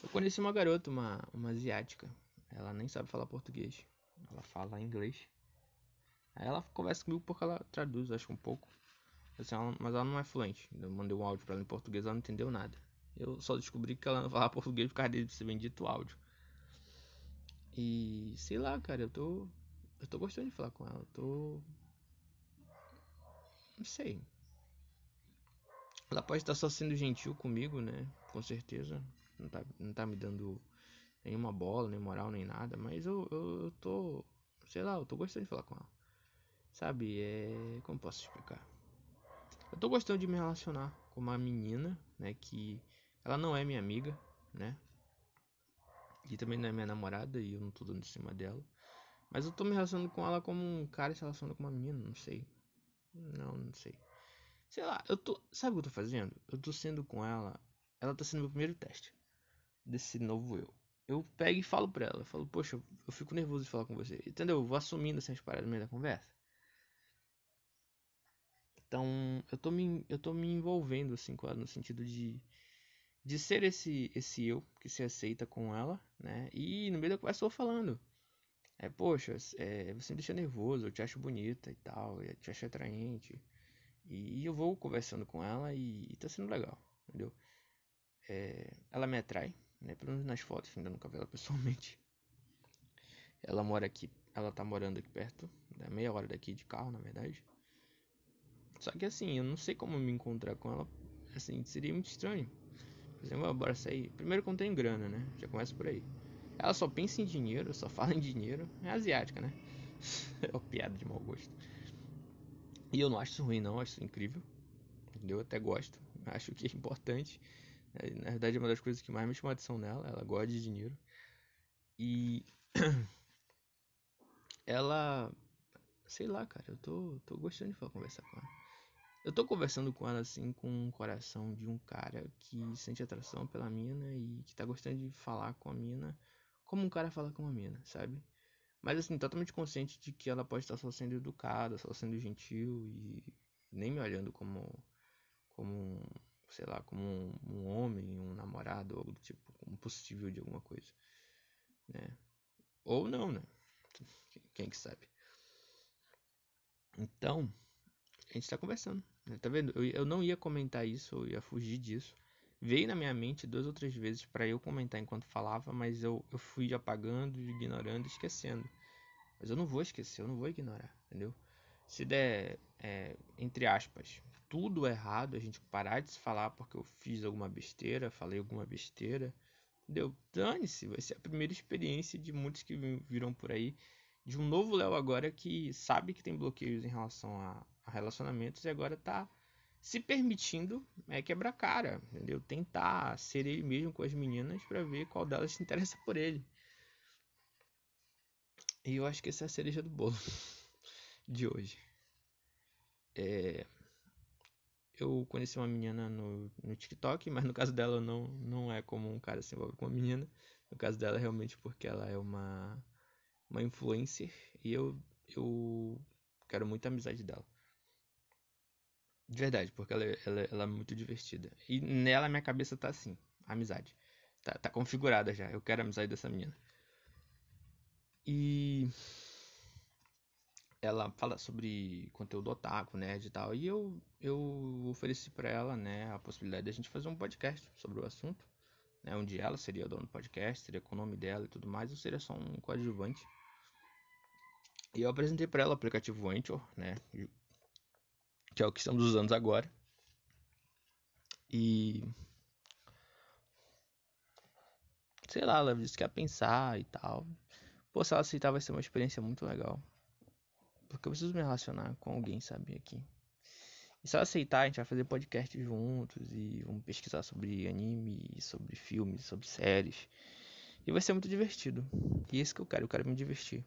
Eu conheci uma garota, uma, uma asiática. Ela nem sabe falar português. Ela fala inglês. Aí ela conversa comigo porque ela traduz, acho um pouco. Assim, ela, mas ela não é fluente. Eu mandei um áudio para ela em português, ela não entendeu nada. Eu só descobri que ela não falava português por causa de ser bendito áudio. E sei lá, cara, eu tô. Eu tô gostando de falar com ela. Eu tô. Não sei. Ela pode estar só sendo gentil comigo, né? Com certeza. Não tá, não tá me dando nenhuma bola, nem moral, nem nada. Mas eu, eu, eu tô. Sei lá, eu tô gostando de falar com ela. Sabe? É. Como posso explicar? Eu tô gostando de me relacionar com uma menina, né, que ela não é minha amiga, né? E também não é minha namorada e eu não tô dando em cima dela. Mas eu tô me relacionando com ela como um cara se relaciona com uma menina, não sei. Não, não sei. Sei lá, eu tô. Sabe o que eu tô fazendo? Eu tô sendo com ela. Ela tá sendo meu primeiro teste desse novo eu. Eu pego e falo pra ela. Eu falo, poxa, eu fico nervoso de falar com você. Entendeu? Eu vou assumindo essas paradas no meio da conversa. Então, eu tô me, eu tô me envolvendo assim com ela no sentido de de ser esse esse eu que se aceita com ela, né? E no meio da conversa eu vou falando. É, poxa, é, você me deixa nervoso, eu te acho bonita e tal, eu te acho atraente. E, eu vou conversando com ela e, e tá sendo legal, entendeu? É, ela me atrai, né? Pelo menos nas fotos, ainda nunca vi ela pessoalmente. Ela mora aqui, ela tá morando aqui perto, né? meia hora daqui de carro, na verdade. Só que assim, eu não sei como me encontrar com ela, assim, seria muito estranho. Por exemplo, bora sair. Primeiro que eu não tenho grana, né? Já começa por aí. Ela só pensa em dinheiro, só fala em dinheiro. É asiática, né? [LAUGHS] é uma piada de mau gosto. E eu não acho isso ruim, não. Acho isso incrível. Eu até gosto. Acho que é importante. Na verdade, é uma das coisas que mais me chama a atenção nela. Ela gosta de dinheiro. E. [CLEARS THROAT] ela. Sei lá, cara. Eu tô, tô gostando de falar, conversar com ela. Eu tô conversando com ela assim com o coração de um cara que sente atração pela mina e que tá gostando de falar com a mina como um cara fala com uma mina, sabe? Mas assim, totalmente consciente de que ela pode estar só sendo educada, só sendo gentil e nem me olhando como como sei lá, como um, um homem, um namorado, algo do tipo, como possível de alguma coisa, né? Ou não, né? Quem que sabe? Então, a gente tá conversando. Né? Tá vendo? Eu, eu não ia comentar isso, eu ia fugir disso. Veio na minha mente duas ou três vezes para eu comentar enquanto falava, mas eu, eu fui apagando, ignorando, esquecendo. Mas eu não vou esquecer, eu não vou ignorar, entendeu? Se der, é, entre aspas, tudo errado, a gente parar de se falar porque eu fiz alguma besteira, falei alguma besteira, entendeu? Dane-se, vai ser a primeira experiência de muitos que viram por aí, de um novo Léo agora que sabe que tem bloqueios em relação a, a relacionamentos e agora tá se permitindo é, quebrar cara, entendeu? Tentar ser ele mesmo com as meninas para ver qual delas se interessa por ele. E eu acho que essa é a cereja do bolo [LAUGHS] de hoje. É... Eu conheci uma menina no, no TikTok, mas no caso dela não, não é como um cara se envolve com uma menina. No caso dela, realmente porque ela é uma, uma influencer e eu, eu quero muito a amizade dela. De verdade, porque ela, ela, ela é muito divertida. E nela minha cabeça tá assim, amizade. Tá, tá configurada já. Eu quero a amizade dessa menina. E ela fala sobre conteúdo otaku, nerd e tal. E eu, eu ofereci para ela, né, a possibilidade de a gente fazer um podcast sobre o assunto. Né, onde ela seria dona do podcast, seria com o nome dela e tudo mais. Eu seria só um coadjuvante. E eu apresentei para ela o aplicativo Anchor, né, que é o que estamos usando agora. E sei lá, ela disse que ia pensar e tal. Pô, se ela aceitar vai ser uma experiência muito legal. Porque eu preciso me relacionar com alguém, sabe, aqui. E se ela aceitar, a gente vai fazer podcast juntos e vamos pesquisar sobre anime, sobre filmes, sobre séries. E vai ser muito divertido. E é isso que eu quero, eu quero me divertir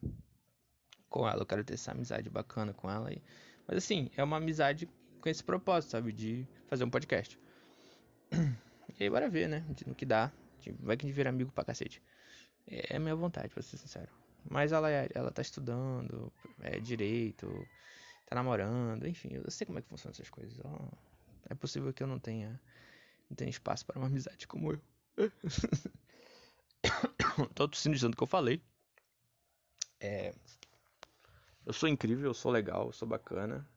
com ela, eu quero ter essa amizade bacana com ela. E mas assim, é uma amizade com esse propósito, sabe? De fazer um podcast. [CLEARS THROAT] E aí, bora ver, né? No que dá. Vai que a gente vira amigo pra cacete. É, é minha vontade, pra ser sincero. Mas ela, é, ela tá estudando é, direito, tá namorando, enfim, eu sei como é que funcionam essas coisas. É possível que eu não tenha, não tenha espaço para uma amizade como eu. [COUGHS] Tô tossindo dizendo que eu falei. É, eu sou incrível, eu sou legal, eu sou bacana.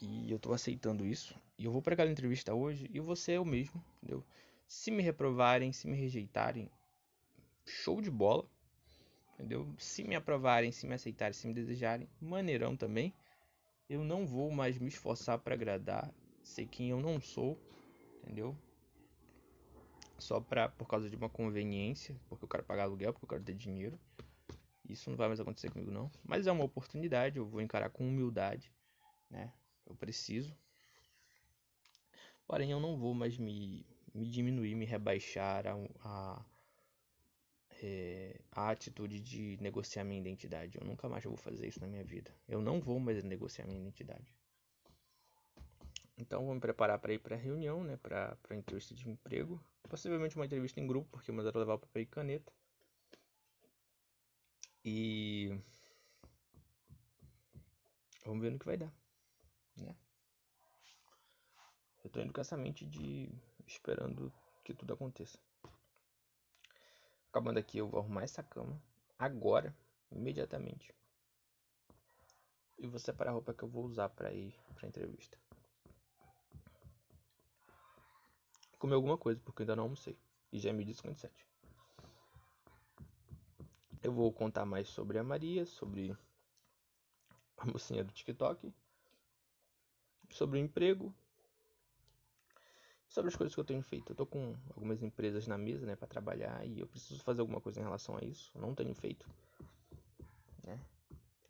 E eu tô aceitando isso. E eu vou para aquela entrevista hoje e você é o mesmo, entendeu? Se me reprovarem, se me rejeitarem, show de bola. Entendeu? Se me aprovarem, se me aceitarem, se me desejarem, maneirão também. Eu não vou mais me esforçar para agradar, sei quem eu não sou, entendeu? Só pra, por causa de uma conveniência, porque eu quero pagar aluguel, porque eu quero ter dinheiro. Isso não vai mais acontecer comigo não. Mas é uma oportunidade, eu vou encarar com humildade, né? Eu preciso. Porém, eu não vou mais me, me diminuir, me rebaixar a, a é, a atitude de negociar minha identidade. Eu nunca mais vou fazer isso na minha vida. Eu não vou mais negociar minha identidade. Então vou me preparar para ir para a reunião, né, para para entrevista de emprego, possivelmente uma entrevista em grupo, porque mandaram levar papel e caneta. E vamos ver no que vai dar, né? Eu tô indo com essa mente de esperando que tudo aconteça. Acabando aqui, eu vou arrumar essa cama agora, imediatamente. E vou separar a roupa que eu vou usar para ir para entrevista. Comer alguma coisa, porque ainda não almocei. E já é 1057. Eu vou contar mais sobre a Maria, sobre a mocinha do TikTok, sobre o emprego, sobre as coisas que eu tenho feito. Eu tô com algumas empresas na mesa, né, para trabalhar e eu preciso fazer alguma coisa em relação a isso. Eu não tenho feito, né?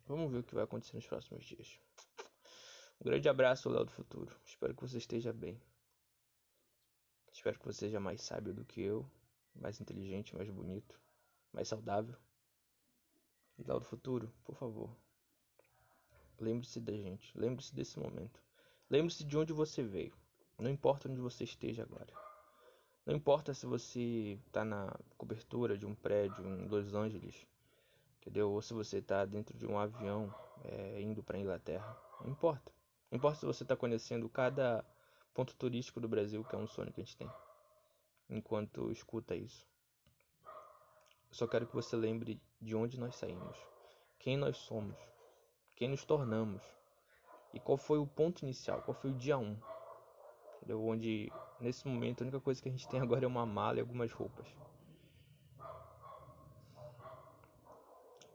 Vamos ver o que vai acontecer nos próximos dias. Um grande abraço, Léo do Futuro. Espero que você esteja bem. Espero que você seja mais sábio do que eu, mais inteligente, mais bonito, mais saudável. Léo do Futuro, por favor. Lembre-se da gente, lembre-se desse momento. Lembre-se de onde você veio. Não importa onde você esteja agora. Não importa se você está na cobertura de um prédio em Los Angeles, entendeu? Ou se você está dentro de um avião é, indo para a Inglaterra. Não importa. Não importa se você está conhecendo cada ponto turístico do Brasil, que é um sonho que a gente tem, enquanto escuta isso. Só quero que você lembre de onde nós saímos, quem nós somos, quem nos tornamos e qual foi o ponto inicial, qual foi o dia 1. Um entendeu? Onde nesse momento a única coisa que a gente tem agora é uma mala e algumas roupas.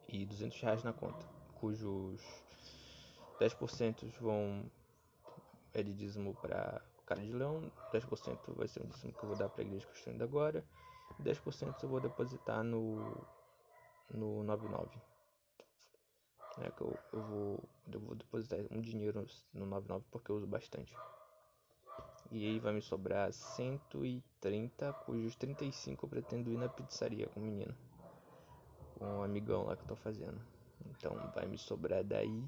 E 200 reais na conta, cujos 10% vão é de dízimo para o cara de leão, 10% vai ser um dízimo que eu vou dar para a igreja que eu estou indo agora, 10% eu vou depositar no, no 99. É que eu, eu, vou, eu vou depositar um dinheiro no 99 porque eu uso bastante. E aí vai me sobrar 130, cujos 35 eu pretendo ir na pizzaria com o menino. Com um amigão lá que eu tô fazendo. Então vai me sobrar daí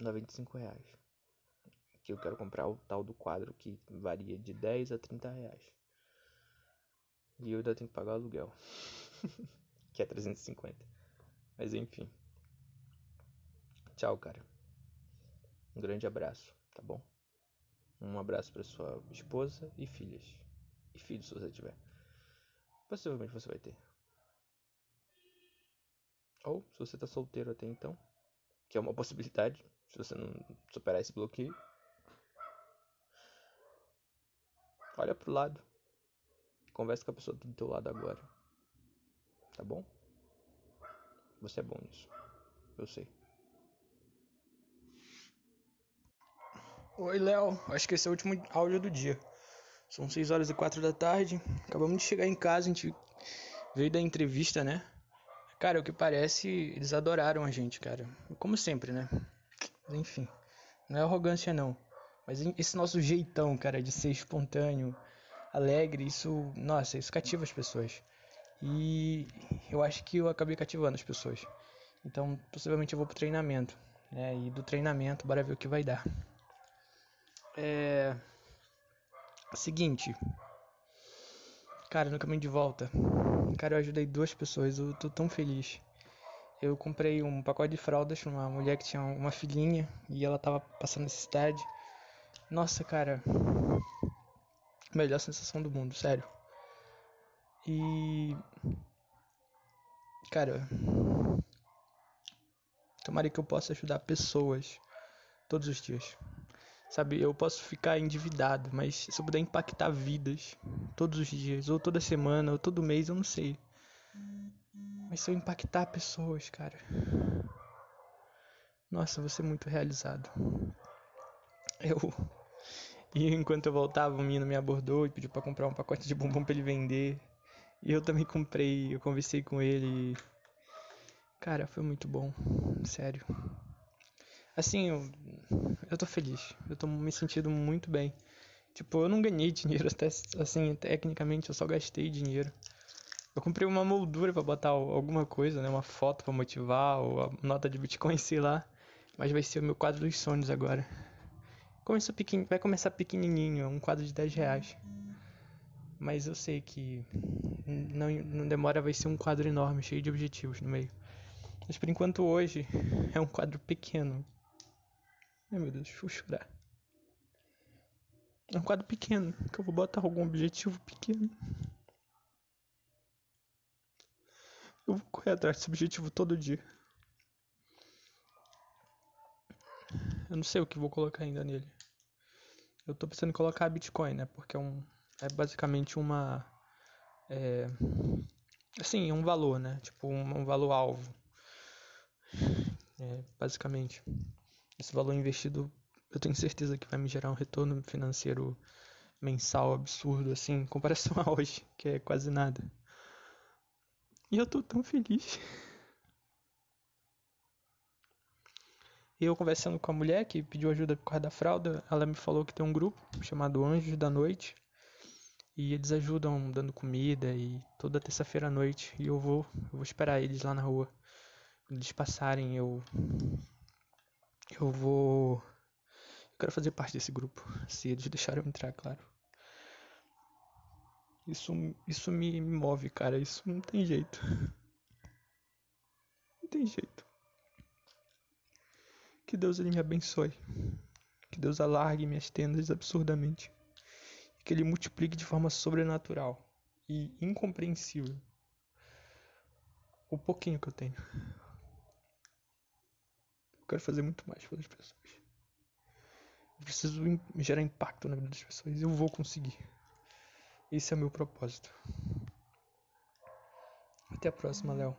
95 reais. Que eu quero comprar o tal do quadro que varia de 10 a 30 reais. E eu ainda tenho que pagar aluguel. [LAUGHS] que é 350. Mas enfim. Tchau, cara. Um grande abraço, tá bom? Um abraço para sua esposa e filhas. E filhos, se você tiver. Possivelmente você vai ter. Ou se você tá solteiro até então, que é uma [LAUGHS] possibilidade, se você não superar esse bloqueio. Olha pro lado. Conversa com a pessoa do teu lado agora. Tá bom? Você é bom nisso. Eu sei. Oi, Léo. Acho que esse é o último áudio do dia. São 6 horas e 4 da tarde. Acabamos de chegar em casa, a gente veio da entrevista, né? Cara, o que parece, eles adoraram a gente, cara. Como sempre, né? Mas, enfim, não é arrogância não. Mas esse nosso jeitão, cara, de ser espontâneo, alegre, isso, nossa, isso cativa as pessoas. E eu acho que eu acabei cativando as pessoas. Então, possivelmente eu vou pro treinamento, né? E do treinamento, bora ver o que vai dar. É. Seguinte. Cara, no caminho de volta. Cara, eu ajudei duas pessoas. Eu tô tão feliz. Eu comprei um pacote de fraldas pra uma mulher que tinha uma filhinha e ela tava passando necessidade. Nossa, cara. Melhor sensação do mundo, sério. E. Cara. Tomara que eu possa ajudar pessoas todos os dias. Sabe, eu posso ficar endividado, mas se eu puder impactar vidas todos os dias, ou toda semana, ou todo mês, eu não sei. Mas se eu impactar pessoas, cara. Nossa, vou ser muito realizado. Eu. E enquanto eu voltava, o menino me abordou e pediu para comprar um pacote de bombom para ele vender. E eu também comprei, eu conversei com ele. Cara, foi muito bom, sério. Assim, eu, eu tô feliz. Eu tô me sentindo muito bem. Tipo, eu não ganhei [LAUGHS] dinheiro até assim, tecnicamente, eu só gastei dinheiro. Eu comprei uma moldura para botar alguma coisa, né? Uma foto para motivar, ou a nota de Bitcoin, [LAUGHS] sei lá. Mas vai ser o meu quadro dos sonhos agora. Começou pequen... Vai começar pequenininho, um quadro de 10 reais. Mas eu sei que não, não demora, vai ser um quadro enorme, cheio de objetivos no meio. Mas por enquanto hoje é um quadro pequeno. Ai meu Deus, vou chorar. É um quadro pequeno, que eu vou botar algum objetivo pequeno. Eu vou correr atrás desse objetivo todo dia. Eu não sei o que vou colocar ainda nele. Eu tô pensando em colocar Bitcoin, né? Porque é um. É basicamente uma. É, assim, um valor, né? Tipo, um, um valor alvo. É, basicamente. Esse valor investido, eu tenho certeza que vai me gerar um retorno financeiro mensal absurdo, assim, em comparação [LAUGHS] a hoje, que é quase nada. E eu tô tão feliz. [LAUGHS] E eu conversando com a mulher que pediu ajuda por causa da fralda, ela me falou que tem um grupo chamado Anjos da Noite. E eles ajudam dando comida e toda terça-feira à noite. E eu vou, eu vou esperar eles lá na rua. Quando eles passarem, eu. Eu vou. Eu quero fazer parte desse grupo. Se eles deixarem eu entrar, claro. Isso, isso me, me move, cara. Isso não tem jeito. Não tem jeito. Que Deus ele me abençoe. Que Deus alargue minhas tendas absurdamente. Que ele multiplique de forma sobrenatural e incompreensível o pouquinho que eu tenho. Eu quero fazer muito mais pelas pessoas. Eu preciso gerar impacto na vida das pessoas. Eu vou conseguir. Esse é o meu propósito. Até a próxima, Léo.